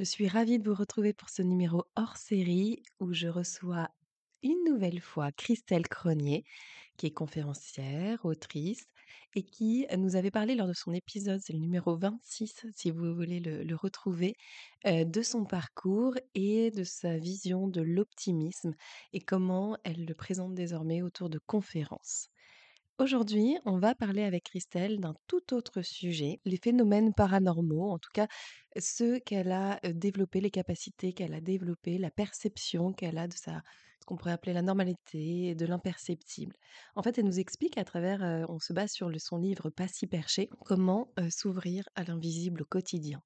Je suis ravie de vous retrouver pour ce numéro hors série où je reçois une nouvelle fois Christelle Cronier, qui est conférencière, autrice, et qui nous avait parlé lors de son épisode, c'est le numéro 26 si vous voulez le, retrouver, de son parcours et de sa vision de l'optimisme et comment elle le présente désormais autour de conférences. Aujourd'hui, on va parler avec Christelle d'un tout autre sujet, les phénomènes paranormaux, en tout cas ceux qu'elle a développés, les capacités qu'elle a développées, la perception qu'elle a de sa, ce qu'on pourrait appeler la normalité, de l'imperceptible. En fait, elle nous explique à travers, on se base sur son livre Pas si perché, comment s'ouvrir à l'invisible au quotidien.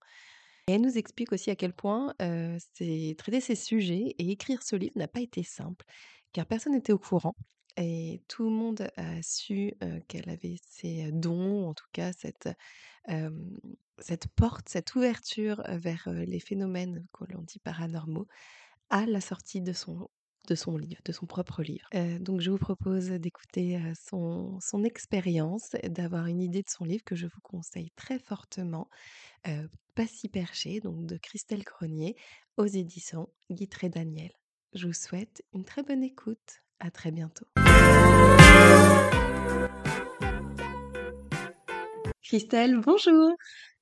Et elle nous explique aussi à quel point traiter ces sujets et écrire ce livre n'a pas été simple, car personne n'était au courant. Et tout le monde a su qu'elle avait ces dons, en tout cas cette, cette porte, cette ouverture vers les phénomènes que l'on dit paranormaux à la sortie de son, de son livre, de son propre livre. donc je vous propose d'écouter son, son expérience, d'avoir une idée de son livre que je vous conseille très fortement, Pas si perché, donc de Christelle Cronier, aux éditions Guitré Daniel. Je vous souhaite une très bonne écoute. À très bientôt. Christelle, bonjour.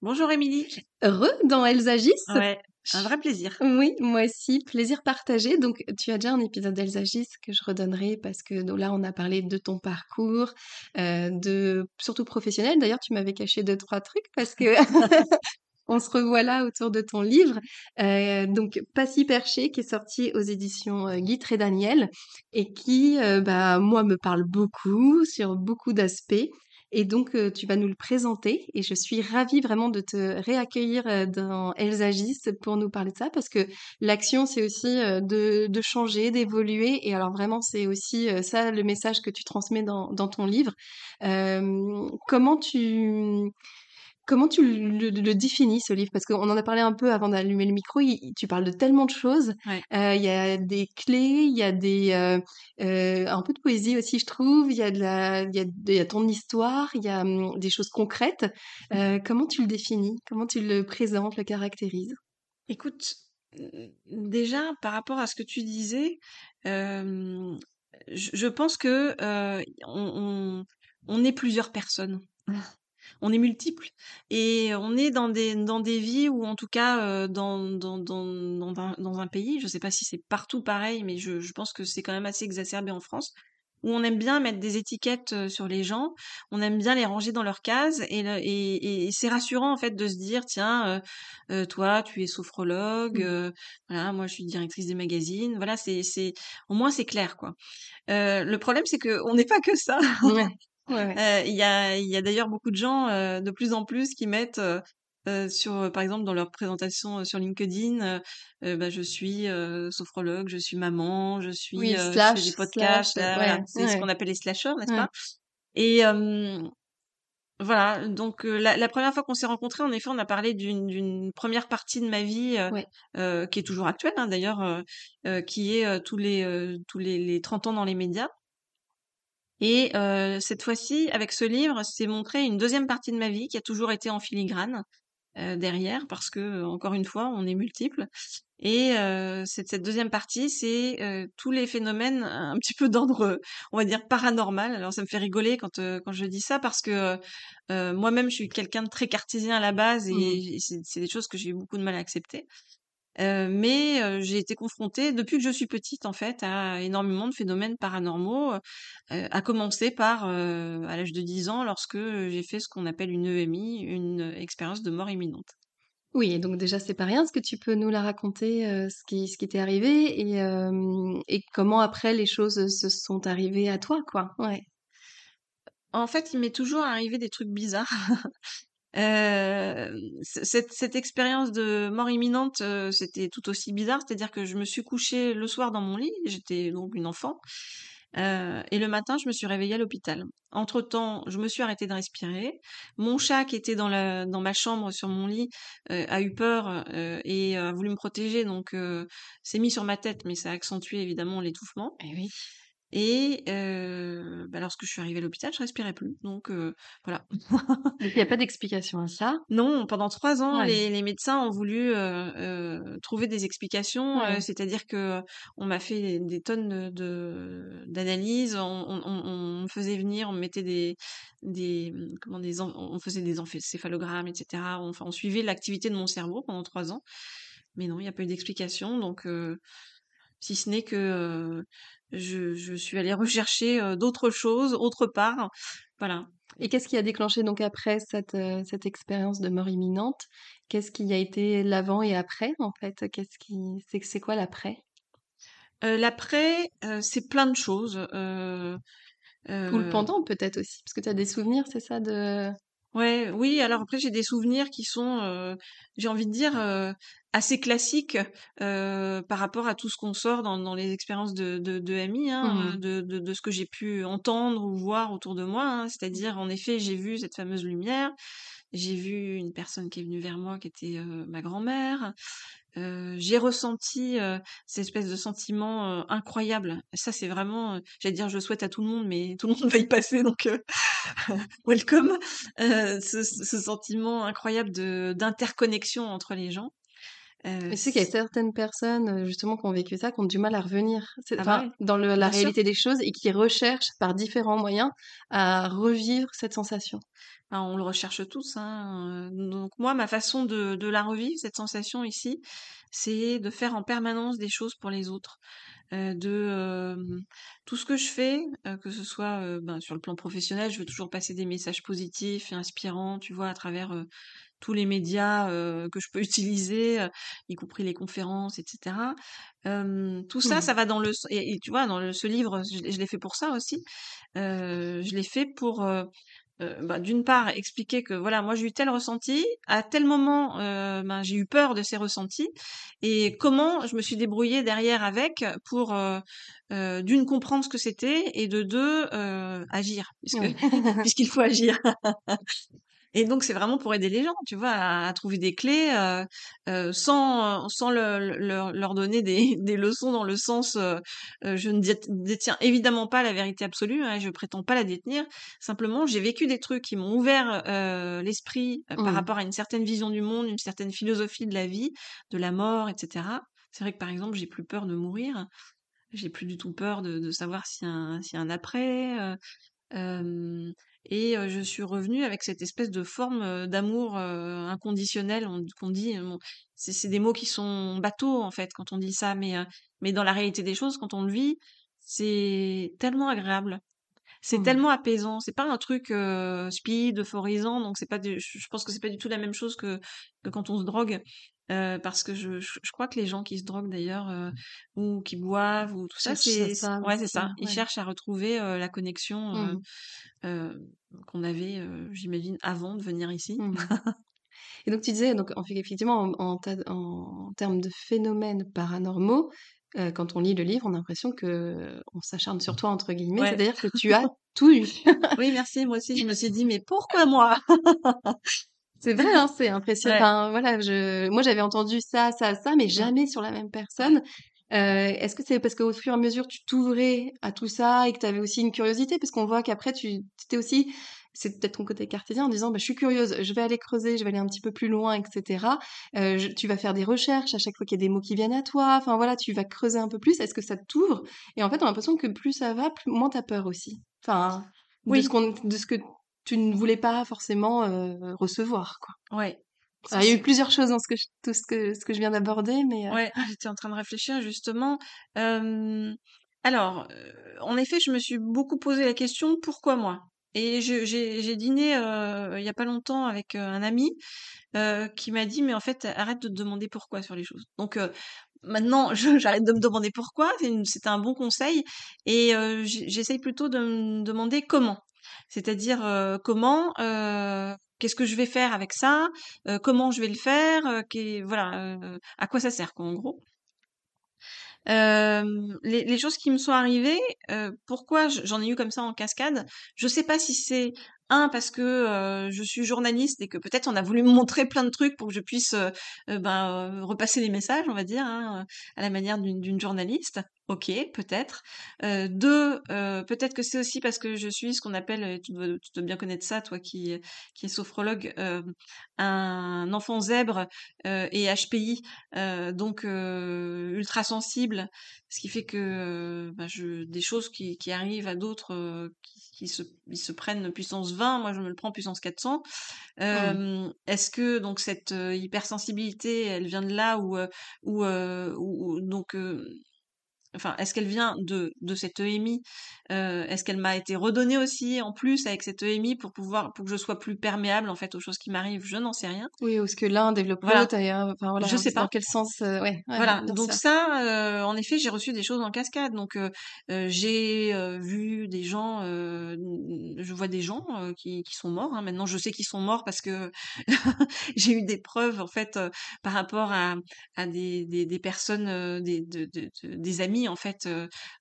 Bonjour Émilie. Heureux dans Elles agissent. Ouais, un vrai plaisir. Oui, moi aussi, plaisir partagé. Donc, tu as déjà un épisode d'Elles agissent que je redonnerai parce que là, on a parlé de ton parcours, euh, de surtout professionnel. D'ailleurs, tu m'avais caché deux trois trucs parce que on se revoit là autour de ton livre. Euh, donc, Pas si perché, qui est sorti aux éditions euh, Guy et Daniel, et qui, euh, bah, moi, me parle beaucoup sur beaucoup d'aspects. Et donc, euh, tu vas nous le présenter. Et je suis ravie vraiment de te réaccueillir euh, dans Elles pour nous parler de ça, parce que l'action, c'est aussi euh, de, de changer, d'évoluer. Et alors, vraiment, c'est aussi ça le message que tu transmets dans, dans ton livre. comment tu Comment tu le, définis ce livre? Parce qu'on en a parlé un peu avant d'allumer le micro. tu parles de tellement de choses. Euh, il y a des clés, il y a des euh, euh, un peu de poésie aussi, je trouve. Il y a de la, il y a, ton histoire, il y a hum, des choses concrètes. comment tu le définis? Comment tu le présentes, le caractérises? Écoute, déjà par rapport à ce que tu disais, je, pense que on, on est plusieurs personnes on est multiples et on est dans des dans des vies ou en tout cas dans dans dans dans un, pays je sais pas si c'est partout pareil mais je, je pense que c'est quand même assez exacerbé en France où on aime bien mettre des étiquettes sur les gens, on aime bien les ranger dans leurs cases et, et, et c'est rassurant en fait de se dire tiens toi tu es sophrologue, mmh. voilà moi je suis directrice des magazines, voilà c'est c'est au moins c'est clair quoi. le problème c'est que on n'est pas que ça. Il y a, y a d'ailleurs beaucoup de gens de plus en plus qui mettent sur, par exemple, dans leur présentation sur LinkedIn, bah, je suis sophrologue, je suis maman, je suis, oui, je fais des podcasts, c'est ce qu'on appelle les slashers, n'est-ce pas? Et voilà, donc la, la, première fois qu'on s'est rencontrés, en effet, on a parlé d'une première partie de ma vie qui est toujours actuelle, hein, d'ailleurs, qui est tous les tous les, les 30 ans dans les médias. Et euh, cette fois-ci, avec ce livre, c'est montré une deuxième partie de ma vie qui a toujours été en filigrane euh, derrière, parce que encore une fois, on est multiples. Et euh, cette, cette, deuxième partie, c'est euh, tous les phénomènes un petit peu d'ordre, on va dire paranormal. Alors ça me fait rigoler quand euh, quand je dis ça parce que moi-même, je suis quelqu'un de très cartésien à la base et mmh. c'est des choses que j'ai eu beaucoup de mal à accepter mais j'ai été confrontée depuis que je suis petite en fait à énormément de phénomènes paranormaux, à commencer par, à l'âge de 10 ans lorsque, j'ai fait ce qu'on appelle une EMI, une expérience de mort imminente. Oui et donc déjà c'est pas rien. Est-ce que tu peux nous la raconter, ce qui ce qui t'est arrivé et et comment après les choses, se sont arrivées à toi quoi? Ouais. En fait, il m'est toujours arrivé des trucs bizarres. Heu, c cette cette expérience de mort imminente, heu, c'était tout aussi bizarre. C'est-à-dire que je me suis couchée le soir dans mon lit, j'étais donc une enfant, heu et le matin, je me suis réveillée à l'hôpital. Entre temps, je me suis arrêtée de respirer. Mon chat qui était dans la dans ma chambre sur mon lit, heu, a eu peur, heu et a voulu me protéger donc s'est mis sur ma tête, mais ça a accentué évidemment l'étouffement. Et oui. Et bah, lorsque je suis arrivée à l'hôpital, je respirais plus donc voilà. Il y a pas d'explication à ça? Non, pendant 3 ans, Ouais. les les médecins ont voulu, trouver des explications, Ouais. c'est-à-dire qu'on m'a fait des tonnes de d'analyses, on on on on me faisait venir, on me mettait des des, mmh, comment des on faisait des encéphalogrammes et cetera. Enfin, on suivait l'activité de mon cerveau pendant 3 ans. Mais non, il y a pas eu d'explication donc si ce n'est que, je je suis allée rechercher, heu, d'autres choses autre part. Voilà. Et qu'est-ce qui a déclenché donc après cette, heu, cette expérience de mort imminente? Qu'est-ce qui a été l'avant et après en fait? Qu'est-ce qui c'est c'est quoi l'après? Heu, l'après, c'est plein de choses, heu Ou le pendant peut-être aussi? Parce que tu as des souvenirs, c'est ça, de Ouais, oui, alors après j'ai des souvenirs qui sont, j'ai envie de dire, assez classiques, heu, par rapport à tout ce qu'on sort dans dans les expériences de de de MI, hein, mmh de de de ce que j'ai pu entendre ou voir autour de moi, hein. C'est-à-dire, en effet, j'ai vu cette fameuse lumière, j'ai vu une personne qui est venue vers moi qui était, heu, ma grand-mère, heu, j'ai ressenti, heu, cette espèce de sentiment, heu, incroyable. Ça, c'est vraiment, heu, j'allais dire: «Je le souhaite à tout le monde», mais tout le monde va y passer donc heu, welcome. Ce ce sentiment incroyable de d'interconnexion entre les gens. Mais tu sais qu'il y a certaines personnes, heu, justement qui ont vécu ça, qui ont du mal à revenir. Ah dans le la bien sûr. réalité des choses et qui recherchent par différents moyens à revivre cette sensation. Enfin, on le recherche tous, hein, donc moi, ma façon de de la revivre, cette sensation ici, c'est de faire en permanence des choses pour les autres. Heu, de, tout ce que je fais, heu, que ce soit, ben, sur le plan professionnel, je veux toujours passer des messages positifs et inspirants, tu vois? À travers, tous les médias, que je peux utiliser, y compris les conférences et cetera. Hem, tout ça, ça Mmh. va dans le et et tu vois, dans le ce livre, je l'ai je l'ai fait pour ça aussi. Je l'ai fait pour, bah, d'une part, expliquer que voilà, moi j'ai eu tel ressenti, à tel moment, ben, j'ai eu peur de ces ressentis et comment je me suis débrouillée derrière avec pour, d'une comprendre ce que c'était et de 2 heu, agir Oui. puisqu'il faut agir. Et donc c'est vraiment pour aider les gens, tu vois, à à trouver des clés, heu heu, sans sans le le leur donner des des leçons dans le sens, heu heu, je ne dét détiens évidemment pas la vérité absolue, hein, je prétends pas la détenir. Simplement, j'ai vécu des trucs qui m'ont ouvert, heu, l'esprit, par Mmh. rapport à une certaine vision du monde, une certaine philosophie de la vie, de la mort et cetera. C'est vrai que, par exemple, j'ai plus peur de mourir, j'ai plus du tout peur de de savoir s'il y a un s'il y a un après, et je suis revenue avec cette espèce de forme, d'amour, inconditionnel, on qu'on dit, bon, c'est des mots qui sont bateaux, en fait, quand on dit ça, mais mais dans la réalité des choses, quand on le vit, c'est tellement agréable. C'est Mmh. tellement apaisant, c'est pas un truc, heu, speed, euphorisant, donc c'est pas du je je pense que c'est pas du tout la même chose que que quand on se drogue, heu, parce que je je je crois que les gens qui se droguent d'ailleurs, heu, ou qui boivent ou tout ça, c'est ça ouais, c'est ça. Ils ouais. cherchent à retrouver, heu, la connexion, Mmh. qu'on avait, j'imagine avant de venir ici. Mmh. Et donc tu disais donc en fait effectivement en en ta en termes de phénomènes paranormaux, quand on lit le livre, on a l'impression que on «s'acharne sur toi» entre guillemets, Ouais. c'est-à-dire que tu as tout eu. Oui, merci, moi aussi, je me suis dit: «Mais pourquoi moi?» C'est vrai, hein, c'est impressionnant. Ouais. enfin voilà, je moi j'avais entendu ça, ça, ça, mais jamais sur la même personne. Heu, est-ce que c'est parce qu'au fur et à mesure tu t'ouvrais à tout ça et que tu avais aussi une curiosité? Parce qu'on voit qu'après tu étais aussi c'est peut-être ton côté cartésien en disant: «Bah, je suis curieuse, je vais aller creuser, je vais aller un petit peu plus loin et cetera». Heu, je tu vas faire des recherches à chaque fois qu'il y a des mots qui viennent à toi, enfin voilà, tu vas creuser un peu plus. Est-ce que ça t'ouvre? Et en fait, on a l'impression que plus ça va, plus moins tu as peur aussi. Enfin, de ce Oui, de ce que tu ne voulais pas forcément, heu, recevoir, quoi. ouais. Alors, il y a eu plusieurs choses dans ce que je tout ce que ce que je viens d'aborder, mais heu, Ouais, j'étais en train de réfléchir justement. Alors, heu, en effet, je me suis beaucoup posé la question: «Pourquoi moi?» et j'ai dîné, il y a pas longtemps avec, un ami, qui m'a dit: «Mais en fait, arrête de te demander pourquoi sur les choses». Donc, maintenant j'arrête de me demander pourquoi, c'est c'était un bon conseil et j'essaye plutôt de me demander comment. C'est-à-dire, comment, qu'est-ce que je vais faire avec ça, comment je vais le faire, voilà, à quoi ça sert, quoi, en gros. Les, choses qui me sont arrivées, pourquoi j'en ai eu comme ça en cascade, je sais pas si c'est un parce que je suis journaliste et que peut-être on a voulu me montrer plein de trucs pour que je puisse ben, repasser les messages, on va dire, hein, à la manière d'une journaliste. Ok, peut-être. Euh, deux, euh, peut-être que c'est aussi parce que je suis ce qu'on appelle, et tu dois, tu dois bien connaître ça, toi qui, qui es sophrologue, euh, un enfant zèbre euh, et HPI, donc ultra sensible, ce qui fait que bah, je, des choses qui, qui arrivent à d'autres qui, qui se, ils se prennent puissance 20, moi je me le prends puissance 400. Mmh. Est-ce que donc cette hypersensibilité, elle vient de là ou, ou, ou- donc Enfin, est-ce qu'elle vient de, de cette EMI euh, Est-ce qu'elle m'a été redonnée aussi en plus avec cette EMI pour pouvoir pour que je sois plus perméable en fait aux choses qui m'arrivent? Je n'en sais rien. Oui, ou est-ce que l'un développe Voilà. l'autre d'ailleurs? Enfin voilà, Je sais c'est dans pas. quel sens euh, ouais, ouais, Voilà, donc ça, euh, en effet, j'ai reçu des choses en cascade. Donc, euh, euh, j'ai euh, vu des gens, euh, je vois des gens euh, qui, qui sont morts. hein. Maintenant, je sais qu'ils sont morts parce que j'ai eu des preuves, en fait, euh, par rapport à, à des, des, des personnes, euh, des, de- de- de- des amis, en fait,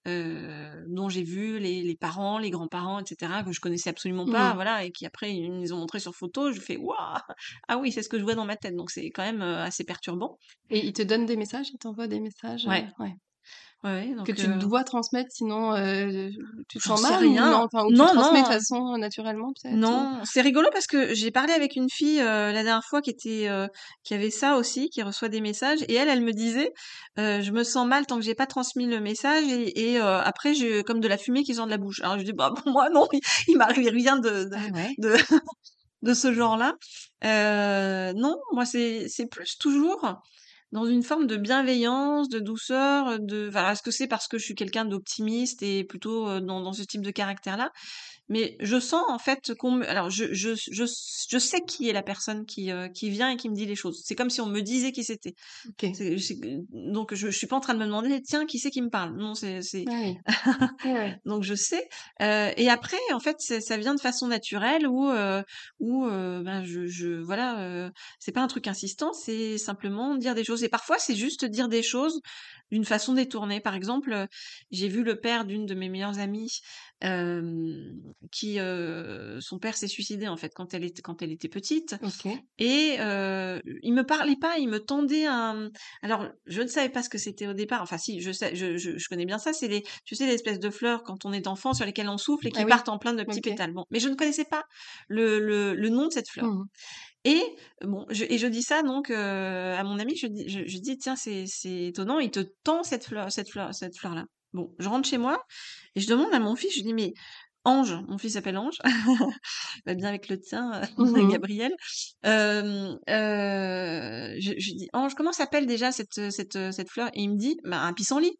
dont j'ai vu les, les parents, les grands-parents, etc., que je connaissais absolument pas, Mmh. voilà, et qui après, ils nous ont montré sur photo. Je fais, waouh, ah oui, c'est ce que je vois dans ma tête. Donc, c'est quand même assez perturbant. Et il te donne des messages, il t'envoie des messages, Ouais. ouais. Ouais, ouais, Que donc, tu euh, dois transmettre, sinon euh, tu te sens mal ou rien. non? Enfin, ou tu Non, transmets de non. façon naturellement peut-être ou- Non, c'est rigolo parce que j'ai parlé avec une fille euh, la dernière fois qui était euh, qui avait ça aussi, qui reçoit des messages et elle, elle me disait, euh, je me sens mal tant que j'ai pas transmis le message et, et, euh, après j'ai comme de la fumée qui sort de la bouche. Alors je dis bah pour moi non, il, il m'arrive rien de de, Ah ouais. de, de ce genre-là. Euh, non, moi c'est c'est plus toujours dans une forme de bienveillance, de douceur, de enfin, est-ce que c'est parce que je suis quelqu'un d'optimiste et plutôt dans, dans ce type de caractère-là? Mais je sens en fait qu'on me... Alors je, je, je, je sais qui est la personne qui, euh, qui vient et qui me dit les choses. C'est comme si on me disait qui c'était. Donc je, je suis pas en train de me demander tiens qui c'est qui me parle? Non c'est c'est Ah. Ouais, ouais. donc je sais. Euh, et après en fait ça vient de façon naturelle où euh, où ben je, je voilà c'est pas un truc insistant c'est simplement dire des choses et parfois c'est juste dire des choses d'une façon détournée. Par exemple euh, j'ai vu le père d'une de mes meilleures amies euh, qui euh, son père s'est suicidé en fait quand elle était quand elle était petite et euh, il me parlait pas, il me tendait un. Alors, je ne savais pas ce que c'était au départ. Enfin, si, je sais, je, je, je connais bien ça. C'est les, tu sais, l'espèce de fleurs quand on est enfant sur lesquelles on souffle et qui Ah oui. partent en plein de petits pétales. Bon, mais je ne connaissais pas le, le, le nom de cette fleur. Mhm. Et bon, je, et je dis ça donc euh, à mon ami. Je dis, je, je dis tiens, c'est, c'est étonnant. Il te tend cette fleur, cette fleur, cette fleur là. Bon, je rentre chez moi et je demande à mon fils. Je dis mais Ange, mon fils s'appelle Ange, va bien avec le tien, Mhm. Gabriel. Euh, euh, je, je dis Ange, comment s'appelle déjà cette, cette, cette fleur? Et il me dit, bah, un pissenlit.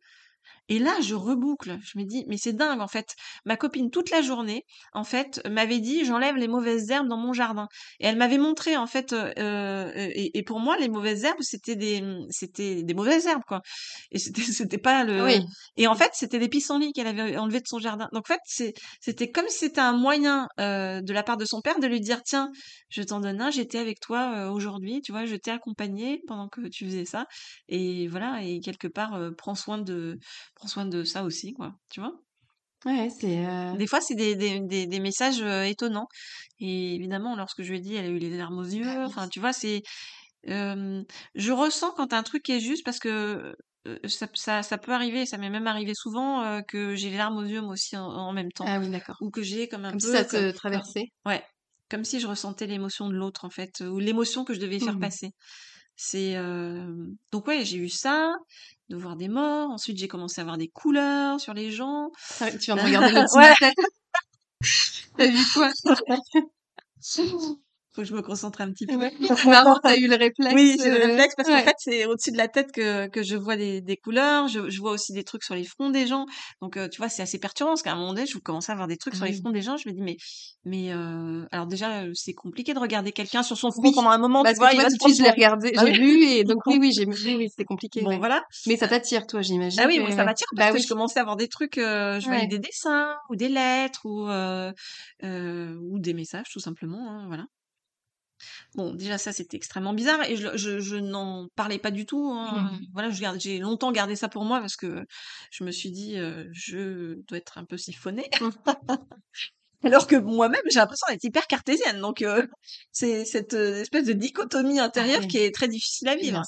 Et là, je reboucle. Je me dis, mais c'est dingue, en fait. Ma copine, toute la journée, en fait, m'avait dit, j'enlève les mauvaises herbes dans mon jardin. Et elle m'avait montré, en fait, euh, euh, et, et pour moi, les mauvaises herbes, c'était des, c'était des mauvaises herbes, quoi. Et c'était, c'était pas le, Oui. et en fait, c'était des pissenlits qu'elle avait enlevés de son jardin. Donc, en fait, c'est, c'était comme si c'était un moyen, euh, de la part de son père de lui dire, tiens, je t'en donne un, j'étais avec toi, euh, aujourd'hui, tu vois, je t'ai accompagné pendant que tu faisais ça. Et voilà, et quelque part, euh, prends soin de, prends soin de ça aussi, quoi, tu vois? Ouais, c'est euh, Des fois, c'est des, des, des, des messages euh, étonnants. Et évidemment, lorsque je lui ai dit, elle a eu les larmes aux yeux. bah oui. Enfin, tu vois, c'est, euh, je ressens quand un truc est juste parce que ça, ça, ça peut arriver, ça m'est même arrivé souvent euh, que j'ai les larmes aux yeux moi aussi en, en même temps, Ah oui, d'accord. ou que j'ai comme un Comme si peu, ça comme, te comme- traversait. ouais, comme si je ressentais l'émotion de l'autre en fait, ou l'émotion que je devais faire Mhm. passer. C'est euh, donc ouais, j'ai eu ça, de voir des morts. Ensuite, j'ai commencé à voir des couleurs sur les gens. Ah Tu viens de regarder de ouais. T'as vu quoi? Faut que je me concentre un petit peu. Ouais. C'est marrant, t'as eu le réflexe. Oui, c'est le euh, réflexe parce qu'en fait, c'est au-dessus de la tête que, que je vois des, des couleurs. Je, je vois aussi des trucs sur les fronts des gens. Donc, euh, tu vois, c'est assez perturbant parce qu'à un moment donné, je commençais à voir des trucs sur les oui. fronts des gens. Je me dis, mais, mais euh, alors déjà, euh, c'est compliqué de regarder quelqu'un sur son front Oui. pendant un moment. Parce tu que vois, tu il vois, va tout se de suite, je l'ai regardé, j'ai vu, et donc oui, oui, j'ai oui, oui, c'était compliqué, Bon, ouais. voilà. Mais ça t'attire, toi, j'imagine Ah oui, que... moi, ça m'attire parce Bah que oui. je commençais à avoir des trucs, euh, je voyais des dessins ou des lettres ou, euh, ou des messages, tout simplement. hein, voilà. Bon, déjà ça, c'était extrêmement bizarre et je je je n'en parlais pas du tout, hein, Mmh. voilà, j'ai longtemps gardé ça pour moi parce que je me suis dit, heu: «Je dois être un peu siphonnée». Alors que moi-même, j'ai l'impression d'être hyper cartésienne donc heu, c'est cette, heu, espèce de dichotomie Ah intérieure oui, qui est très difficile à bien vivre.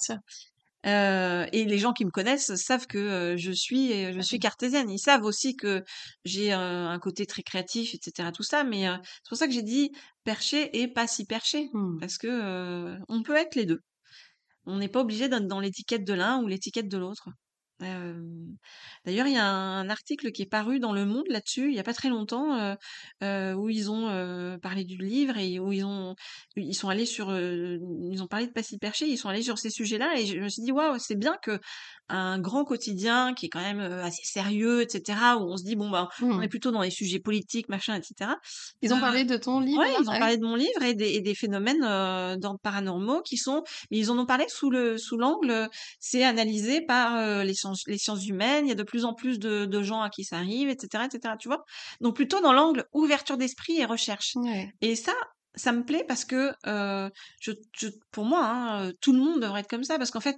Heu et les gens qui me connaissent savent que, heu, je suis, heu, je suis cartésienne. Ils savent aussi que j'ai, heu, un côté très créatif et cetera tout ça, mais c'est pour ça que j'ai dit perché et pas si perché Mmh. parce que, on peut être les 2. On n'est pas obligé d'être dans l'étiquette de l'un ou l'étiquette de l'autre. D'ailleurs, il y a un article qui est paru dans Le Monde là-dessus, il y a pas très longtemps, où ils ont, parlé du livre et où ils ont ils sont allés sur, ils ont parlé de Pas si perché, ils sont allés sur ces sujets-là et je me suis dit: «Waouh, c'est bien que un grand quotidien qui est quand même, assez sérieux et cetera, où on se dit: "Bon, ben, on est Mmh. plutôt dans les sujets politiques, machin et cetera", Ils ont parlé de ton livre là? ils ont Ah oui? parlé de mon livre et des et des phénomènes, d'ordre paranormaux qui sont mais ils en ont parlé sous le sous l'angle, c'est analysé par, les sciences les sciences humaines. Il y a de plus en plus de de gens à qui ça arrive et cetera et cetera, tu vois? Donc plutôt dans l'angle ouverture d'esprit et recherche Ouais. et ça, ça me plaît parce que, je je pour moi, hein, heu, tout le monde devrait être comme ça parce qu'en fait,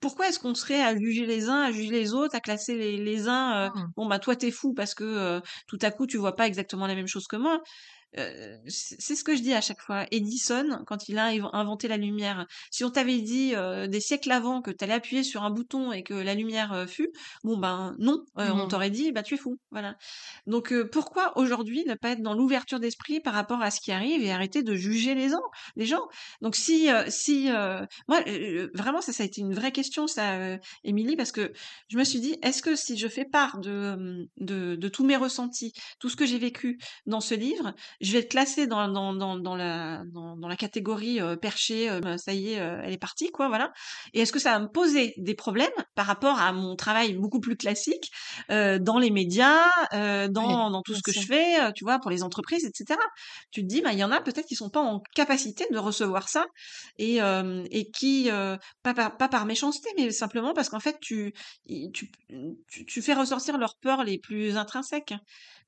pourquoi est-ce qu'on serait à juger les uns, à juger les autres, à classer les les uns, heu: Mmh. «Bon, bah, toi, tu es fou parce que, tout à coup, tu vois pas exactement la même chose que moi». Heu, c'est ce que je dis à chaque fois. Edison, quand il a inv inventé la lumière, si on t'avait dit, heu, des siècles avant que tu allais appuyer sur un bouton et que la lumière, heu, fut, bon ben, non, heu, on Mmh. t'aurait dit: «Bah, tu es fou», voilà. Donc heu, pourquoi aujourd'hui ne pas être dans l'ouverture d'esprit par rapport à ce qui arrive et arrêter de juger les gens les gens? Donc si, si, moi, vraiment ça, ça a été une vraie question ça, Émilie, parce que je me suis dit: «Est-ce que si je fais part de, hem, de de tous mes ressentis, tout ce que j'ai vécu dans ce livre, je vais être classée dans dans dans dans la dans dans la catégorie, heu, perché, heu, bah, ça y est, heu, elle est partie quoi, voilà. Et est-ce que ça va me poser des problèmes par rapport à mon travail beaucoup plus classique, heu, dans les médias, Oui, dans tout ce que je fais, tu vois, pour les entreprises et cetera? Tu te dis, bah, il y en a peut-être qui sont pas en capacité de recevoir ça et qui, pas par pas par méchanceté, mais simplement parce qu'en fait tu i tu tu tu fais ressortir leurs peurs les plus intrinsèques.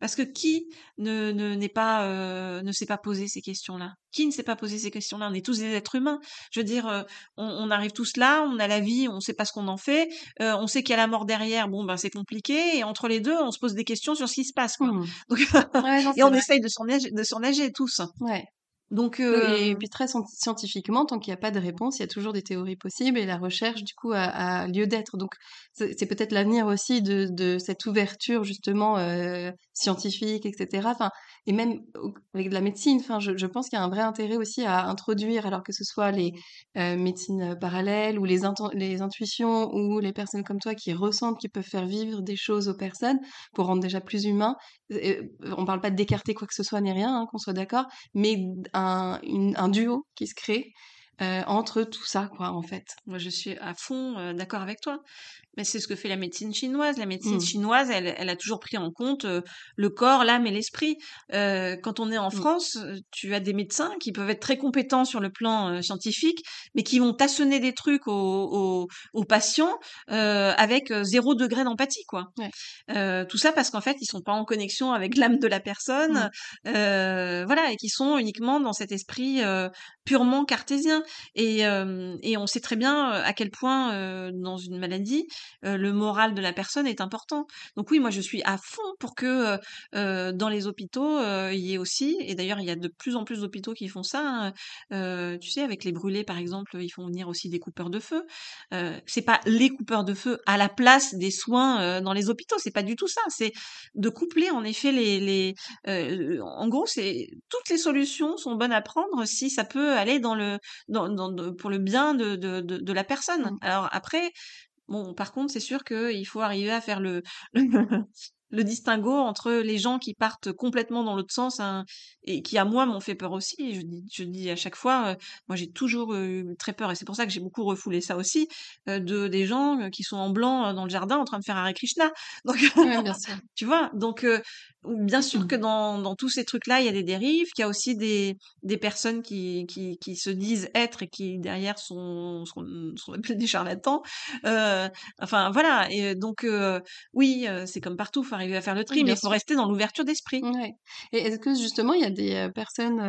Parce que qui ne ne n'est pas, heu, ne s'est pas posé ces questions-là? Qui ne s'est pas posé ces questions-là? On est tous des êtres humains. Je veux dire, heu, on on arrive tous là, on a la vie, on sait pas ce qu'on en fait, heu, on sait qu'il y a la mort derrière, bon, ben, c'est compliqué et entre les 2, on se pose des questions sur ce qui se passe, quoi. Mmh. Donc Ouais, non, et on vrai. essaye de de surnager tous. Ouais. Donc Donc et puis très scien scientifiquement, tant qu'il y a pas de réponse, il y a toujours des théories possibles et la recherche du coup a a lieu d'être. Donc c'est peut-être l'avenir aussi de de cette ouverture justement, heu, scientifique et cetera. Enfin et même avec de la médecine, enfin je pense qu'il y a un vrai intérêt aussi à introduire, alors que ce soit les, heu, médecines, heu, parallèles ou les les intuitions ou les personnes comme toi qui ressentent, qui peuvent faire vivre des choses aux personnes pour rendre déjà plus humain. Heu, on parle pas d'écarter quoi que ce soit ni rien, hein, qu'on soit d'accord, mais un, duo qui se crée euh, entre tout ça, quoi, en fait. Moi, je suis à fond, d'accord avec toi. Mais c'est ce que fait la médecine chinoise. La médecine Mm, chinoise, elle elle a toujours pris en compte, heu, le corps, l'âme et l'esprit. Heu, quand on est en mm, France, heu, tu as des médecins qui peuvent être très compétents sur le plan, heu, scientifique, mais qui vont tâtonner des trucs aux aux aux patients, avec, 0 degré d'empathie, quoi. ouais, tout ça parce qu'en fait, ils sont pas en connexion avec l'âme de la personne, heu, voilà et qui sont uniquement dans cet esprit, purement cartésien et et on sait très bien, à quel point, dans une maladie, heu, le moral de la personne est important. Donc oui, moi je suis à fond pour que, heu heu, dans les hôpitaux, heu, il y ait aussi et d'ailleurs il y a de plus en plus d'hôpitaux qui font ça, hein, tu sais avec les brûlés par exemple, ils font venir aussi des coupeurs de feu. C'est pas les coupeurs de feu à la place des soins, dans les hôpitaux, c'est pas du tout ça. C'est de coupler en effet les les, en gros, c'est toutes les solutions sont bonnes à prendre si ça peut aller dans le dans dans pour le bien de de de de la personne. mm. Alors après, bon, par contre, c'est sûr qu'il faut arriver à faire le distinguo entre les gens qui partent complètement dans l'autre sens, hein, et qui à moi m'ont fait peur aussi. Je dis je dis à chaque fois, heu, moi j'ai toujours eu très peur et c'est pour ça que j'ai beaucoup refoulé ça aussi, heu, de des gens, heu, qui sont en blanc, dans le jardin en train de faire Hare Krishna. Donc Ouais, bien sûr. tu vois? Donc bien sûr que dans dans tous ces trucs-là, il y a des dérives, qu'il y a aussi des des personnes qui qui qui se disent être et qui derrière sont sont sont appelés des charlatans. Enfin voilà et donc oui, c'est comme partout, arriver à faire le Oui, tri, mais il faut rester dans l'ouverture d'esprit. Ouais. Et est-ce que justement il y a des euh, personnes,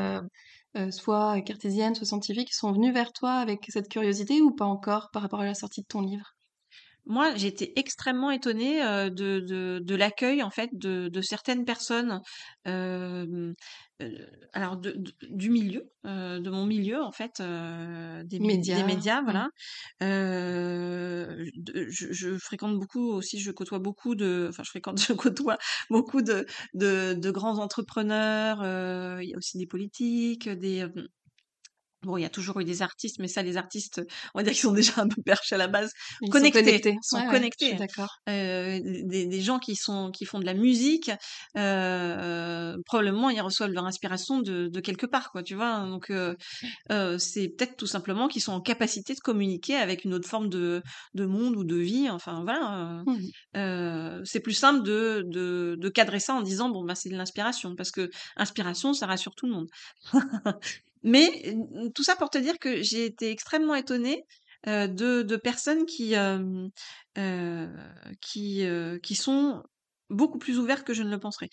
euh, soit cartésiennes, soit scientifiques, sont venus vers toi avec cette curiosité ou pas encore par rapport à la sortie de ton livre? Moi, j'ai été extrêmement étonnée, de de de l'accueil, en fait, de de certaines personnes, alors de de du milieu, heu, de mon milieu, en fait, heu, des mé des Médias, médias, voilà. De je je fréquente beaucoup aussi, je côtoie beaucoup de enfin, je fréquente, je côtoie beaucoup de de grands entrepreneurs, il y a aussi des politiques, des, Bon, il y a toujours eu des artistes, mais ça, les artistes, on va dire qu'ils sont déjà un peu perchés à la base. Ils sont Connectés, connectés. sont Ouais, ouais, je suis connectés. d'accord. Heu, des des gens qui sont qui font de la musique, heu, probablement ils reçoivent leur inspiration de de quelque part, quoi, tu vois? Donc heu heu, c'est peut-être tout simplement qu'ils sont en capacité de communiquer avec une autre forme de de monde ou de vie, enfin voilà, Mmh mh. heu heu, c'est plus simple de de de cadrer ça en disant: «Bon, bah, c'est de l'inspiration» parce que inspiration, ça rassure tout le monde. Mais n tout ça pour te dire que j'ai été extrêmement étonnée, de personnes qui, qui, qui sont beaucoup plus ouvertes que je ne le penserais,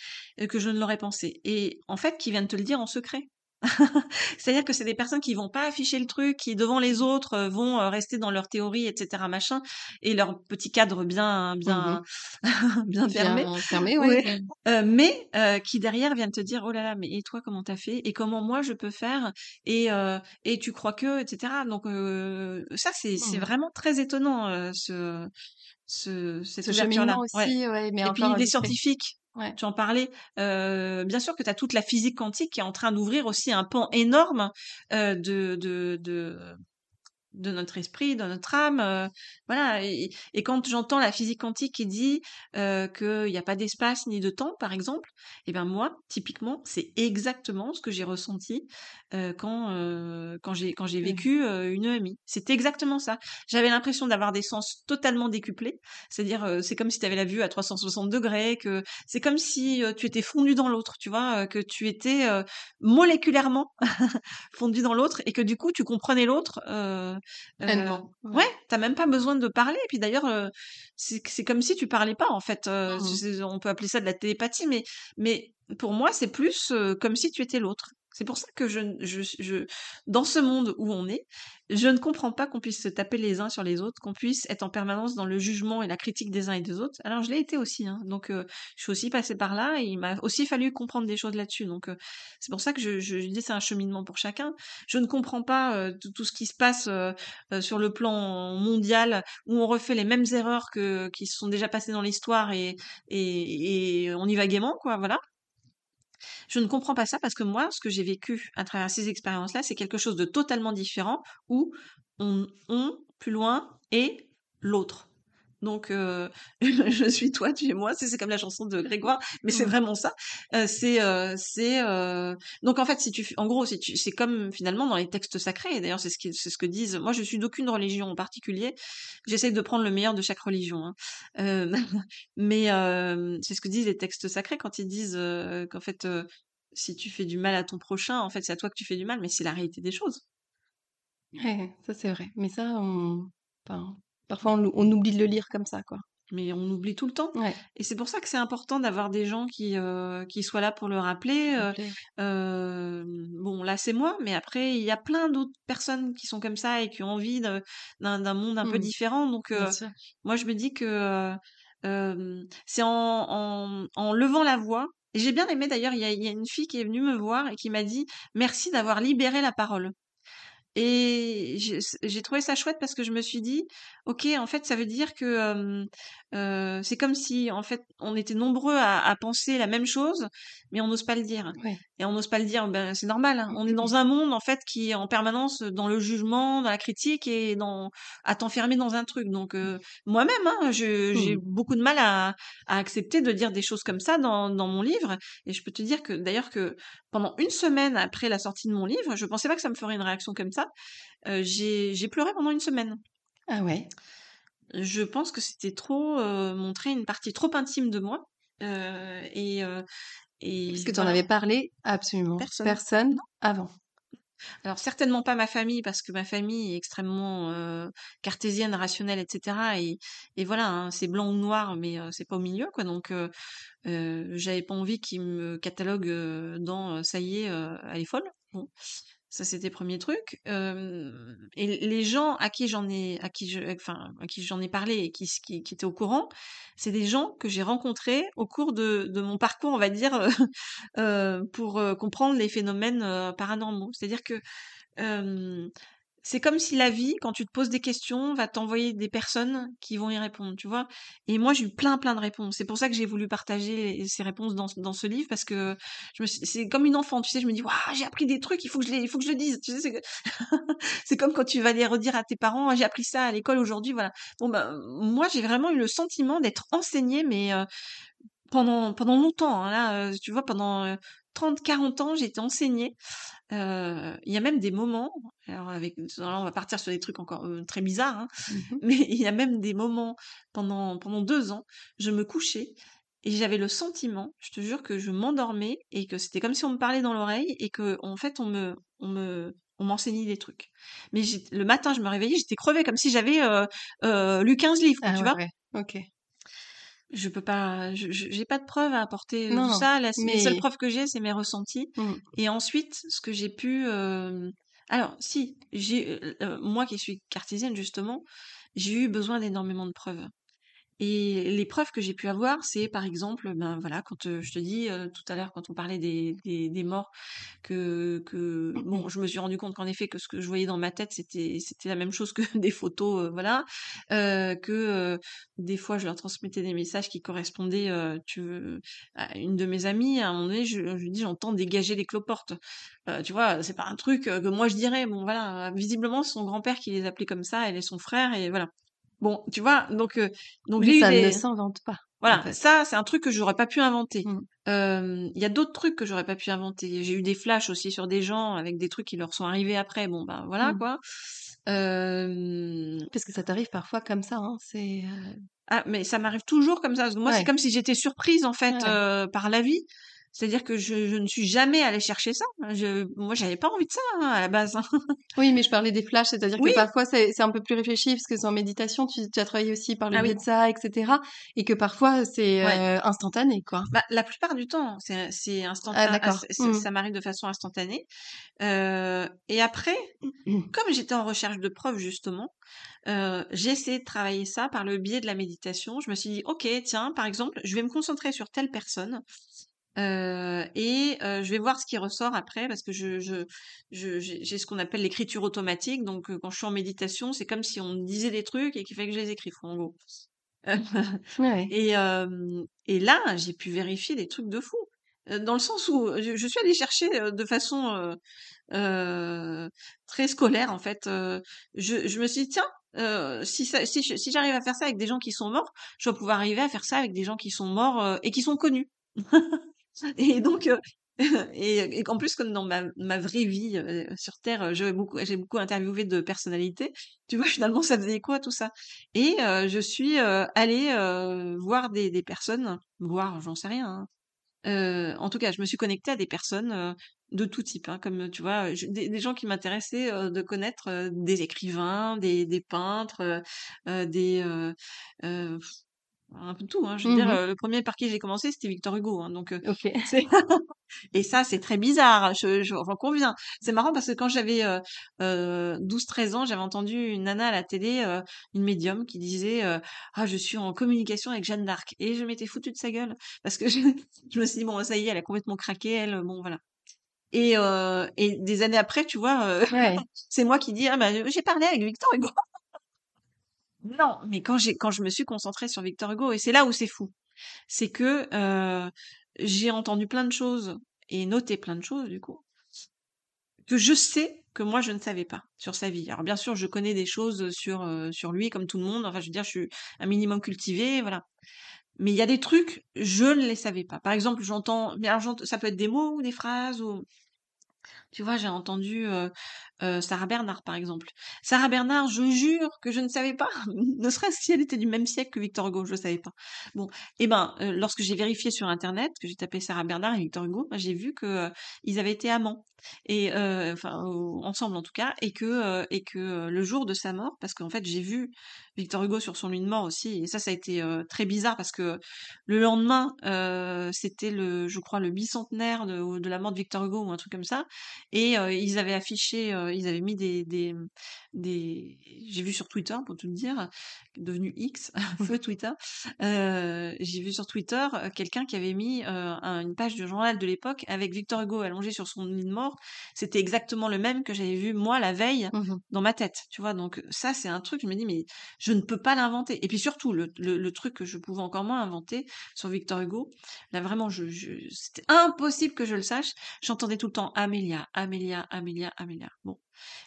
que je ne l'aurais pensé et en fait, qui viennent te le dire en secret. C'est-à-dire que c'est des personnes qui vont pas afficher le truc, qui devant les autres, heu, vont, heu, rester dans leur théorie et cetera machin et leur petit cadre bien Mmh bien bien fermé. Bien fermé, ouais. Ouais, heu, mais qui derrière viennent te dire: «Oh là là, mais et toi comment tu as fait? Et comment moi je peux faire? Et et tu crois que?» et cetera. Donc ça c'est c'est Mmh mh. vraiment très étonnant, ce ce cette Ce cheminement Ouais aussi, ouais, mais et puis les scientifiques, Tu en parlais, bien sûr que tu as toute la physique quantique qui est en train d'ouvrir aussi un pan énorme, de de de de notre esprit, de notre âme, heu, voilà et et quand j'entends la physique quantique qui dit, heu, qu'il y a pas d'espace ni de temps, par exemple, et ben moi, typiquement, c'est exactement ce que j'ai ressenti, heu, quand, heu, quand j'ai quand j'ai Mmh mh. vécu, heu, une EMI. C'était exactement ça. J'avais l'impression d'avoir des sens totalement décuplés, c'est-à-dire, heu, c'est comme si tu avais la vue à 360°, que c'est comme si, tu étais fondu dans l'autre, tu vois? Que tu étais, moléculairement fondu dans l'autre et que du coup tu comprenais l'autre, heu, Pleinement, ouais, ouais. tu as même pas besoin de parler et puis d'ailleurs, heu, c'est comme si tu parlais pas en fait, Mmh on peut appeler ça de la télépathie mais mais pour moi c'est plus, comme si tu étais l'autre. C'est pour ça que je dans ce monde où on est, je ne comprends pas qu'on puisse se taper les uns sur les autres, qu'on puisse être en permanence dans le jugement et la critique des uns et des autres. Alors je l'ai été aussi, hein, donc heu, je suis aussi passée par là et il m'a aussi fallu comprendre des choses là-dessus donc heu, c'est pour ça que je je dis c'est un cheminement pour chacun. Je ne comprends pas, heu, tout ce qui se passe, sur le plan mondial où on refait les mêmes erreurs que qui se sont déjà passées dans l'histoire et et et on y va gaiement quoi, voilà. Je ne comprends pas ça parce que moi, ce que j'ai vécu à travers ces expériences-là, c'est quelque chose de totalement différent où on on plus loin et l'autre. Donc heu, je suis toi, tu es moi, c'est comme la chanson de Grégoire, mais c'est Mmh. vraiment ça. Heu, c'est, heu c'est, donc en fait, si tu en gros, si tu c'est comme finalement dans les textes sacrés d'ailleurs c'est ce qui c'est ce que disent moi je suis d'aucune religion en particulier. J'essaie de prendre le meilleur de chaque religion, hein. Mais c'est ce que disent les textes sacrés quand ils disent, qu'en fait, si tu fais du mal à ton prochain, en fait, c'est à toi que tu fais du mal, mais c'est la réalité des choses. Ouais, ça c'est vrai. Mais ça, on enfin, parfois on oublie de le lire comme ça, quoi. Mais on oublie tout le temps Ouais, et c'est pour ça que c'est important d'avoir des gens qui, qui soient là pour le rappeler, ouais. hem, bon là c'est moi, mais après il y a plein d'autres personnes qui sont comme ça et qui ont envie d'un d'un monde un peu Mmh. différent donc moi je me dis que, c'est en en en levant la voix et j'ai bien aimé d'ailleurs, il y a il y a une fille qui est venue me voir et qui m'a dit: «Merci d'avoir libéré la parole». Et j'ai trouvé ça chouette parce que je me suis dit: «OK, en fait, ça veut dire que, heu, c'est comme si, en fait, on était nombreux à à penser la même chose, mais on n'ose pas le dire» Ouais. et on n'ose pas le dire, ben, c'est normal, hein. On est dans un monde, en fait, qui est en permanence dans le jugement, dans la critique et dans à t'enfermer dans un truc donc heu, moi-même, hein, je j'ai Mmh. beaucoup de mal à à accepter de dire des choses comme ça dans dans mon livre et je peux te dire que d'ailleurs que pendant une semaine après la sortie de mon livre, je pensais pas que ça me ferait une réaction comme ça, j'ai j'ai pleuré pendant une semaine. Ah ouais? Je pense que c'était trop, heu, montrer une partie trop intime de moi, heu et Parce et que tu en voilà. avais parlé absolument Personne. avant? Alors certainement pas ma famille parce que ma famille est extrêmement, cartésienne, rationnelle et cetera et et voilà, hein, c'est blanc ou noir mais c'est pas au milieu quoi donc j'avais pas envie qu'ils me cataloguent, dans, «Ça y est, elle est folle». Bon, ça c'était premier truc. Et les gens à qui j'en ai à qui enfin, à qui j'en ai parlé et qui qui qui étaient au courant, c'est des gens que j'ai rencontrés au cours de de mon parcours, on va dire, heu, pour, heu, comprendre les phénomènes, heu, paranormaux. C'est-à-dire que, c'est comme si la vie, quand tu te poses des questions, va t'envoyer des personnes qui vont y répondre, tu vois? Et moi, j'ai eu plein, plein de réponses. C'est pour ça que j'ai voulu partager ces réponses dans dans ce livre parce que c'est comme une enfant, tu sais? Je me dis: «Waouh, j'ai appris des trucs, il faut que je les il je le dise». Tu sais? C'est comme quand tu vas les redire à tes parents: «Ah, j'ai appris ça à l'école aujourd'hui», voilà. Bon, ben, moi, j'ai vraiment eu le sentiment d'être enseignée, mais, heu, pendant pendant longtemps, hein. Là, heu, tu vois, pendant, heu, 30-40 ans, j'ai été enseignée. Heu, il y a même des moments, alors avec là, on va partir sur des trucs encore, heu, très bizarres, hein, Mmh mh. mais il y a même des moments pendant pendant 2 ans, je me couchais et j'avais le sentiment, je te jure, que je m'endormais et que c'était comme si on me parlait dans l'oreille et qu'en fait on me on me on m'enseignait des trucs. Mais le matin, je me réveillais, j'étais crevée comme si j'avais, heu, lu 15 livres, Ah tu ouais, vois? ouais. OK. Je peux pas j'ai pas de preuves à apporter, heu, Non, non, ça. La les seules mais preuves que j'ai, c'est mes ressentis Mmh. et ensuite, ce que j'ai pu, hem alors si, j'ai, heu, moi qui suis cartésienne justement, j'ai eu besoin d'énormément de preuves et les preuves que j'ai pu avoir, c'est par exemple, ben, voilà, quand, heu, je te dis, heu, tout à l'heure, quand on parlait des des morts que que bon, je me suis rendu compte qu'en effet, que ce que je voyais dans ma tête, c'était c'était la même chose que des photos, heu, voilà. Que, des fois, je leur transmettais des messages qui correspondaient, tu veux à une de mes amies, à un moment donné, je lui dis: «J'entends dégager les cloportes». Tu vois? C'est pas un truc, que moi je dirais. Bon voilà, visiblement, c'est son grand-père qui les appelait comme ça, elle et son frère et voilà. Bon, tu vois? Donc heu, donc Mais j'ai eu ça ne s'invente pas, en voilà, fait. ça, c'est un truc que j'aurais pas pu inventer. Mmh. Il y a d'autres trucs que j'aurais pas pu inventer. J'ai eu des flashs aussi sur des gens avec des trucs qui leur sont arrivés après. Bon, ben, voilà, Mmh. quoi. Hem Parce que ça t'arrive parfois comme ça, hein? C'est, Ah, mais ça m'arrive toujours comme ça. Moi, c'est comme si j'étais surprise, en fait, Ouais. par la vie. C'est-à-dire que je je ne suis jamais allée chercher ça. Je moi, j'avais pas envie de ça, hein, à la base, hein. Oui, mais je parlais des flashs, c'est-à-dire que parfois c'est un peu plus réfléchi parce que c'est en méditation, tu tu as travaillé aussi par le Ah biais oui. de ça et cetera et que parfois c'est, Ouais. heu, instantané, quoi. Bah, la plupart du temps, c'est c'est Ah Mmh. ça m'arrive de façon instantanée. Heu et après, comme j'étais en recherche de preuves justement, heu, j'ai essayé de travailler ça par le biais de la méditation. Je me suis dit: «OK, tiens, par exemple, je vais me concentrer sur telle personne, heu et heu, je vais voir ce qui ressort après» parce que je je je j'ai ce qu'on appelle l'écriture automatique. Donc heu, quand je suis en méditation, c'est comme si on me disait des trucs et qu'il fallait que je les écrive, en gros. Ouais. Et là, j'ai pu vérifier des trucs de fou. Dans le sens où je je suis allée chercher, de façon, très scolaire, en fait, je me suis dit: «Tiens, si ça si je si j'arrive à faire ça avec des gens qui sont morts, je vais pouvoir arriver à faire ça avec des gens qui sont morts, et qui sont connus». Et donc heu et qu'en plus, comme dans ma vraie vie, heu, sur terre, heu, j'ai beaucoup interviewé de personnalités, tu vois? Finalement, ça faisait à tout ça? Et je suis, allée, voir des personnes, voir, j'en sais rien, hein. En tout cas, je me suis connectée à des personnes, de tout type, hein, comme, tu vois? Des gens qui m'intéressaient, de connaître, des écrivains, des peintres, des, un peu de tout, hein. Je veux Mmh dire, le 1er par qui j'ai commencé, c'était Victor Hugo, hein, donc et ça, c'est très bizarre, je je j'en conviens. C'est marrant parce que quand j'avais, heu heu, 12-13 ans, j'avais entendu une nana à la télé, heu, une médium qui disait, «Ah, je suis en communication avec Jeanne d'Arc» et je m'étais foutue de sa gueule parce que je je me suis dit: «Bon, ça y est, elle a complètement craqué, elle, bon, voilà» et des années après, tu vois, Ouais. c'est moi qui dis: «Ah bah, j'ai parlé avec Victor Hugo». Non, mais quand je me suis concentrée sur Victor Hugo et c'est là où c'est fou, c'est que, heu, j'ai entendu plein de choses et noté plein de choses, du coup que je sais que moi, je ne savais pas sur sa vie. Alors bien sûr, je connais des choses sur, sur lui comme tout le monde. Enfin, je veux dire, je suis un minimum cultivée, voilà. Mais il y a des trucs, je ne les savais pas. Par exemple, j'entends mais alors ça peut être des mots ou des phrases ou tu vois, j'ai entendu, heu euh, Sarah Bernard, par exemple. Sarah Bernard, je jure que je ne savais pas, ne serait-ce si elle était du même siècle que Victor Hugo, je ne savais pas. Bon, et eh ben, euh, lorsque j'ai vérifié sur Internet, que j'ai tapé Sarah Bernard et Victor Hugo, j'ai vu que euh, ils avaient été amants et enfin ensemble en tout cas, et que et que le jour de sa mort, parce qu'en fait j'ai vu Victor Hugo sur son lit de mort aussi, et ça ça a été très bizarre parce que le lendemain c'était le, je crois le bicentenaire de la mort de Victor Hugo ou un truc comme ça, et ils avaient affiché ils avaient mis des, des, des... j'ai vu sur Twitter pour tout dire, devenu X, feu Twitter, euh, j'ai vu sur Twitter euh, quelqu'un qui avait mis euh, une page de journal de l'époque avec Victor Hugo allongé sur son lit de mort. C'était exactement le même que j'avais vu moi la veille mmh dans ma tête, tu vois? Donc ça c'est un truc, je me dis mais je ne peux pas l'inventer. Et puis surtout le, le, truc que je pouvais encore moins inventer sur Victor Hugo, là vraiment je, je c'était impossible que je le sache. J'entendais tout le temps Amélia, Amélia, Amélia, Amélia. Bon,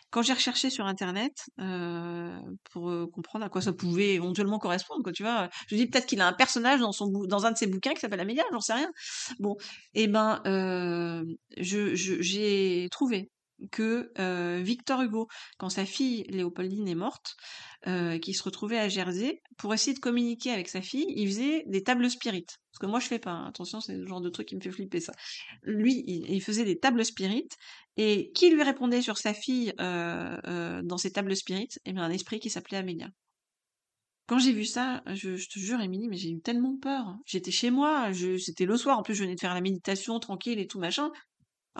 quand j'ai recherché sur internet euh, pour euh, comprendre à quoi ça pouvait éventuellement correspondre, tu vois, je dis peut-être qu'il a un personnage dans son dans un de ses bouquins qui s'appelle Amélia, j'en sais rien. Bon, et eh ben, euh, j'ai trouvé que Victor Hugo, quand sa fille Léopoldine est morte, qui se retrouvait à Jersey, pour essayer de communiquer avec sa fille, il faisait des tables spirites. Parce que moi je fais pas, hein. attention, c'est le genre de truc qui me fait flipper ça. Lui, il, faisait des tables spirites, et qui lui répondait sur sa fille dans ces tables spirites? Eh bien un esprit qui s'appelait Amélia. Quand j'ai vu ça, je, te jure, Émilie, mais j'ai eu tellement peur. J'étais chez moi, c'était le soir, en plus je venais de faire la méditation tranquille et tout machin.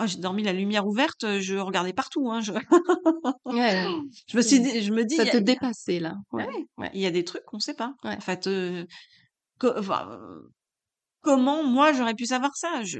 Oh, j'ai dormi la lumière ouverte, je regardais partout. Hein, je... ouais, je me suis, je me dis, ça te dépassait là. Ouais. Il y a des trucs qu'on sait pas. En fait, euh, comment moi j'aurais pu savoir ça? Je,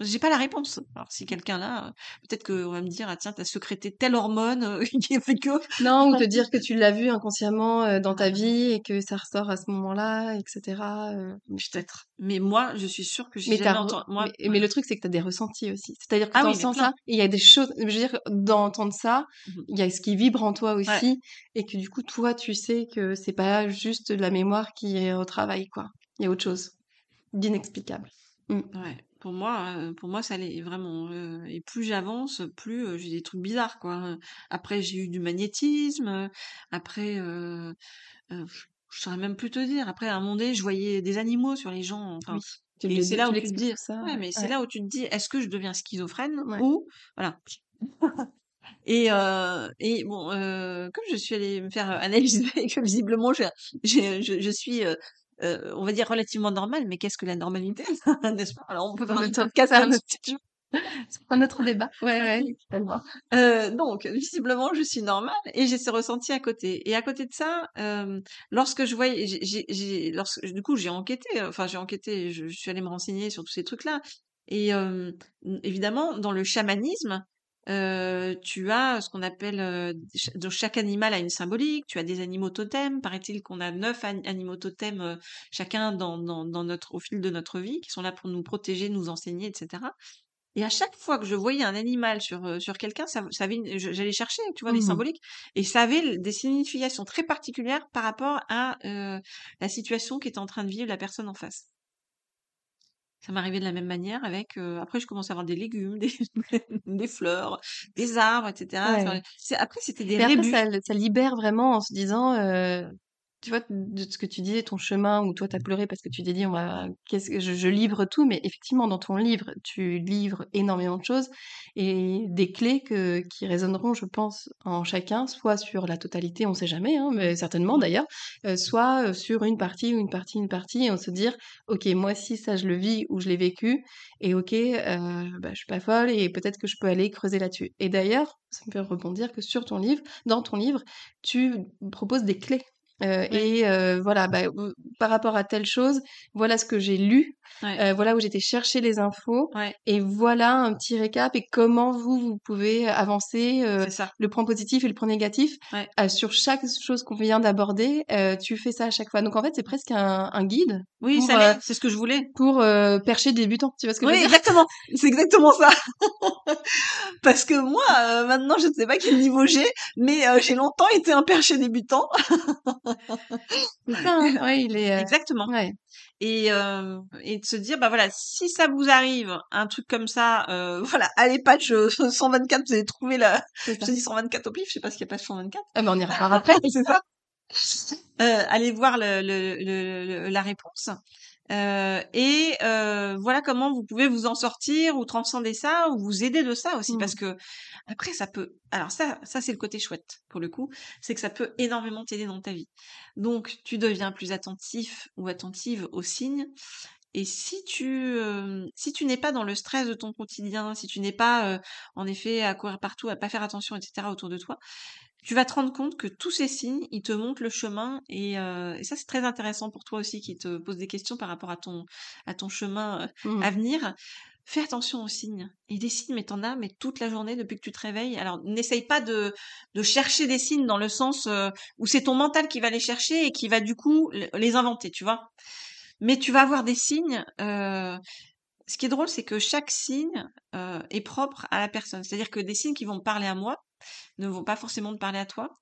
j'ai pas la réponse. Alors si quelqu'un là, peut-être qu'on va me dire ah tiens t'as secrété telle hormone euh, qui a fait que non ou te dire que tu l'as vu inconsciemment euh, dans ta vie et que ça ressort à ce moment-là, etc. Euh. Peut-être. Mais moi je suis sûre que j'ai jamais entendu. Moi, mais, le truc c'est que t'as des ressentis aussi. C'est-à-dire que ah, t'entends ça et il y a des choses. Je veux dire d'entendre ça, mmh il y a ce qui vibre en toi aussi et que du coup toi tu sais que c'est pas juste la mémoire qui est au travail quoi. Il y a autre chose d'inexplicable. Mmh. Ouais pour moi, pour moi, ça l'est vraiment. et plus j'avance, plus j'ai des trucs bizarres, quoi. Après, j'ai eu du magnétisme. Après, je saurais même plus te dire. Après, à un moment donné, je voyais des animaux sur les gens. Enfin, et c'est là où tu te dis, ça, ouais, mais c'est là où tu te dis, est-ce que je deviens schizophrène ou voilà. Et, euh, et bon, euh, comme je suis allée me faire analyser et que visiblement je, je, je suis euh, on va dire relativement normal, mais qu'est-ce que la normalité, n'est-ce pas? Alors on peut faire un podcast un autre... C'est un autre débat. Ouais, ouais. Euh, donc, visiblement, je suis normale et j'ai ce ressenti à côté. Et à côté de ça, euh, lorsque je voyais, j'ai, lorsque, du coup, j'ai enquêté. Enfin, j'ai enquêté. Je, je, suis allée me renseigner sur tous ces trucs-là. Et euh, évidemment, dans le chamanisme, euh, tu as ce qu'on appelle euh, chaque animal a une symbolique. Tu as des animaux totems. Paraît-il qu'on a neuf animaux totems euh, chacun dans, dans, dans, notre au fil de notre vie qui sont là pour nous protéger, nous enseigner, etc. Et à chaque fois que je voyais un animal sur sur quelqu'un, ça, ça j'allais chercher, tu vois, des mmh symboliques, et ça avait des significations très particulières par rapport à la situation qu'était en train de vivre la personne en face. Ça m'arrivait de la même manière avec, après je commençais à avoir des légumes, des des fleurs, des arbres etc. après c'était des rébus. ça ça libère vraiment en se disant, tu vois, de ce que tu disais, ton chemin où toi t'as pleuré parce que tu t'es dit, on va, qu'est-ce que je, je, livre tout, mais effectivement, dans ton livre, tu livres énormément de choses et des clés que, qui résonneront, je pense, en chacun, soit sur la totalité, on sait jamais, hein, mais certainement d'ailleurs, euh, soit sur une partie ou une partie, une partie, et on se dire, ok, moi si ça je le vis ou je l'ai vécu, et ok, euh, bah, je suis pas folle et peut-être que je peux aller creuser là-dessus. Et d'ailleurs, ça me fait rebondir que sur ton livre, dans ton livre, tu proposes des clés euh, et euh, voilà, bah, par rapport à telle chose, voilà ce que j'ai lu, euh, voilà où j'étais chercher les infos, et voilà un petit récap et comment vous vous pouvez avancer le point positif et le point négatif sur chaque chose qu'on vient d'aborder. tu fais ça à chaque fois, donc en fait c'est presque un, un guide. Oui, c'est ce que je voulais pour percher débutants. Tu vois ce que oui, je veux dire? exactement, c'est exactement ça. Parce que moi, maintenant, je ne sais pas quel niveau j'ai, mais j'ai longtemps été un perché débutant. ça, hein. ouais, il est. Exactement. Ouais. et, euh, et de se dire bah voilà si ça vous arrive un truc comme ça euh, voilà allez patch 124 vous allez trouver la je dis 124 au pif je sais pas ce qu'il y a pas 124 ah mais on ira voir après c'est ça euh, allez voir le, le, le, la réponse euh, et euh, voilà comment vous pouvez vous en sortir ou transcender ça ou vous aider de ça aussi parce Mmh. que après ça peut alors ça ça c'est le côté chouette pour le coup c'est que ça peut énormément t'aider dans ta vie donc tu deviens plus attentif ou attentive aux signes et si tu euh, si tu n'es pas dans le stress de ton quotidien si tu n'es pas euh, en effet à courir partout à pas faire attention etc autour de toi tu vas te rendre compte que tous ces signes, ils te montrent le chemin et, euh, et ça c'est très intéressant pour toi aussi qui te pose des questions par rapport à ton à ton chemin euh, Mmh. à venir. Fais attention aux signes. Et des signes, mais t'en as, mais toute la journée depuis que tu te réveilles. Alors n'essaye pas de de chercher des signes dans le sens euh, où c'est ton mental qui va les chercher et qui va du coup les inventer, tu vois. Mais tu vas avoir des signes. euh, ce qui est drôle, c'est que chaque signe euh, est propre à la personne. C'est-à-dire que des signes qui vont me parler à moi ne vont pas forcément te parler à toi.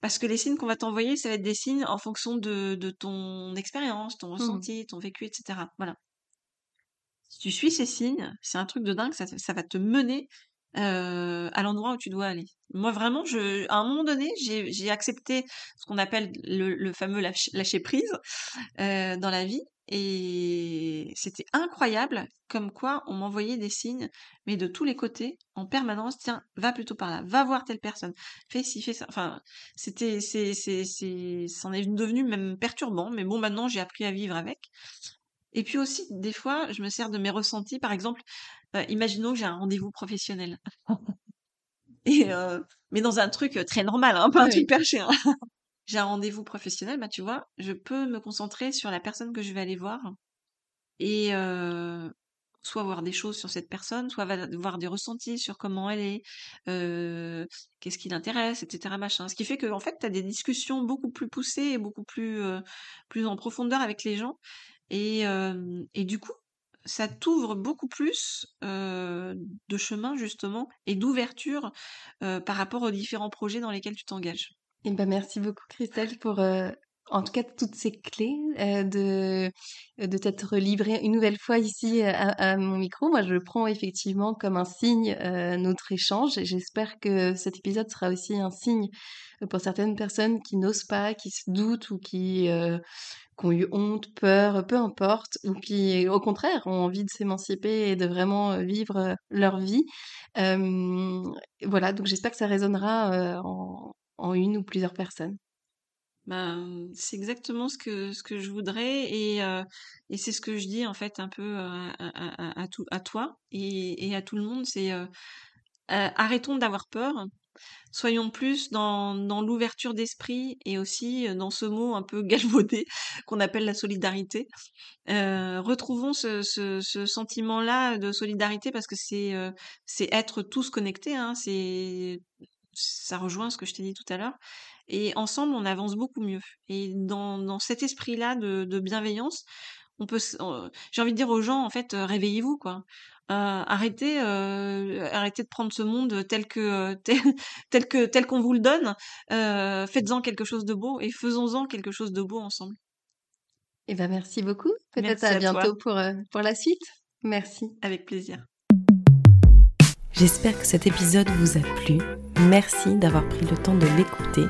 Parce que les signes qu'on va t'envoyer, ça va être des signes en fonction de, de ton expérience, ton Mmh. ressenti, ton vécu, etc. Voilà. Si tu suis ces signes, c'est un truc de dingue, ça, va te mener euh, à l'endroit où tu dois aller. Moi, vraiment, je, à un moment donné, j'ai j'ai accepté ce qu'on appelle le, le fameux lâcher, lâcher prise euh, dans la vie. Et c'était incroyable comme quoi on m'envoyait des signes, mais de tous les côtés, en permanence. Tiens, va plutôt par là, va voir telle personne, fais ci, fais ça. Enfin, c'était, c'est, c'est, c'est, c'en est devenu même perturbant. Mais bon, maintenant, j'ai appris à vivre avec. Et puis aussi, des fois, je me sers de mes ressentis. Par exemple, euh, imaginons que j'ai un rendez-vous professionnel. Et euh, mais dans un truc très normal, hein, pas un truc perché. hein. J'ai un rendez-vous professionnel, bah tu vois, je peux me concentrer sur la personne que je vais aller voir et euh, soit voir des choses sur cette personne, soit voir des ressentis sur comment elle est, euh, qu'est-ce qui l'intéresse, etc. Machin. Ce qui fait que en fait, tu as des discussions beaucoup plus poussées et beaucoup plus, euh, plus en profondeur avec les gens. Et, et du coup, ça t'ouvre beaucoup plus de chemin justement et d'ouverture par rapport aux différents projets dans lesquels tu t'engages. Et ben merci beaucoup Christelle pour euh, en tout cas toutes ces clés euh, de de t'être livrée une nouvelle fois ici euh, à, mon micro. Moi, je le prends effectivement comme un signe euh, notre échange et j'espère que cet épisode sera aussi un signe pour certaines personnes qui n'osent pas, qui se doutent ou qui euh, qui ont eu honte, peur, peu importe, ou qui, au contraire, ont envie de s'émanciper et de vraiment euh, vivre euh, leur vie. Euh, voilà, donc j'espère que ça résonnera euh, en, en une ou plusieurs personnes. Ben, c'est exactement ce que ce que je voudrais et euh, et c'est ce que je dis en fait un peu à, à, à, toi et, et à tout le monde c'est euh, euh, arrêtons d'avoir peur soyons plus dans dans l'ouverture d'esprit et aussi euh, dans ce mot un peu galvaudé qu'on appelle la solidarité Euh, retrouvons ce, ce, ce sentiment-là de solidarité parce que c'est euh, c'est être tous connectés hein, c'est ça rejoint ce que je t'ai dit tout à l'heure et ensemble on avance beaucoup mieux et dans, dans cet esprit-là de, de bienveillance on peut j'ai envie de dire aux gens en fait euh, réveillez-vous quoi Euh, arrêtez euh, arrêtez de prendre ce monde tel que euh, tel, tel que tel qu'on vous le donne Euh, faites-en quelque chose de beau et faisons-en quelque chose de beau ensemble Et ben merci beaucoup. Peut-être Merci à à bientôt pour, pour la suite. Merci. avec plaisir J'espère que cet épisode vous a plu. Merci d'avoir pris le temps de l'écouter.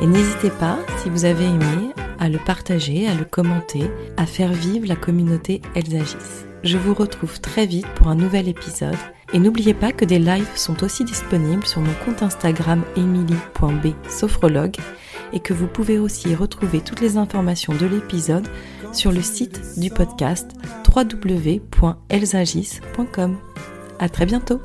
Et n'hésitez pas, si vous avez aimé, à le partager, à le commenter, à faire vivre la communauté Elles agissent. Je vous retrouve très vite pour un nouvel épisode. Et n'oubliez pas que des lives sont aussi disponibles sur mon compte Instagram emily.b-sophrologue et que vous pouvez aussi retrouver toutes les informations de l'épisode sur le site du podcast www.elsagis.com. À très bientôt!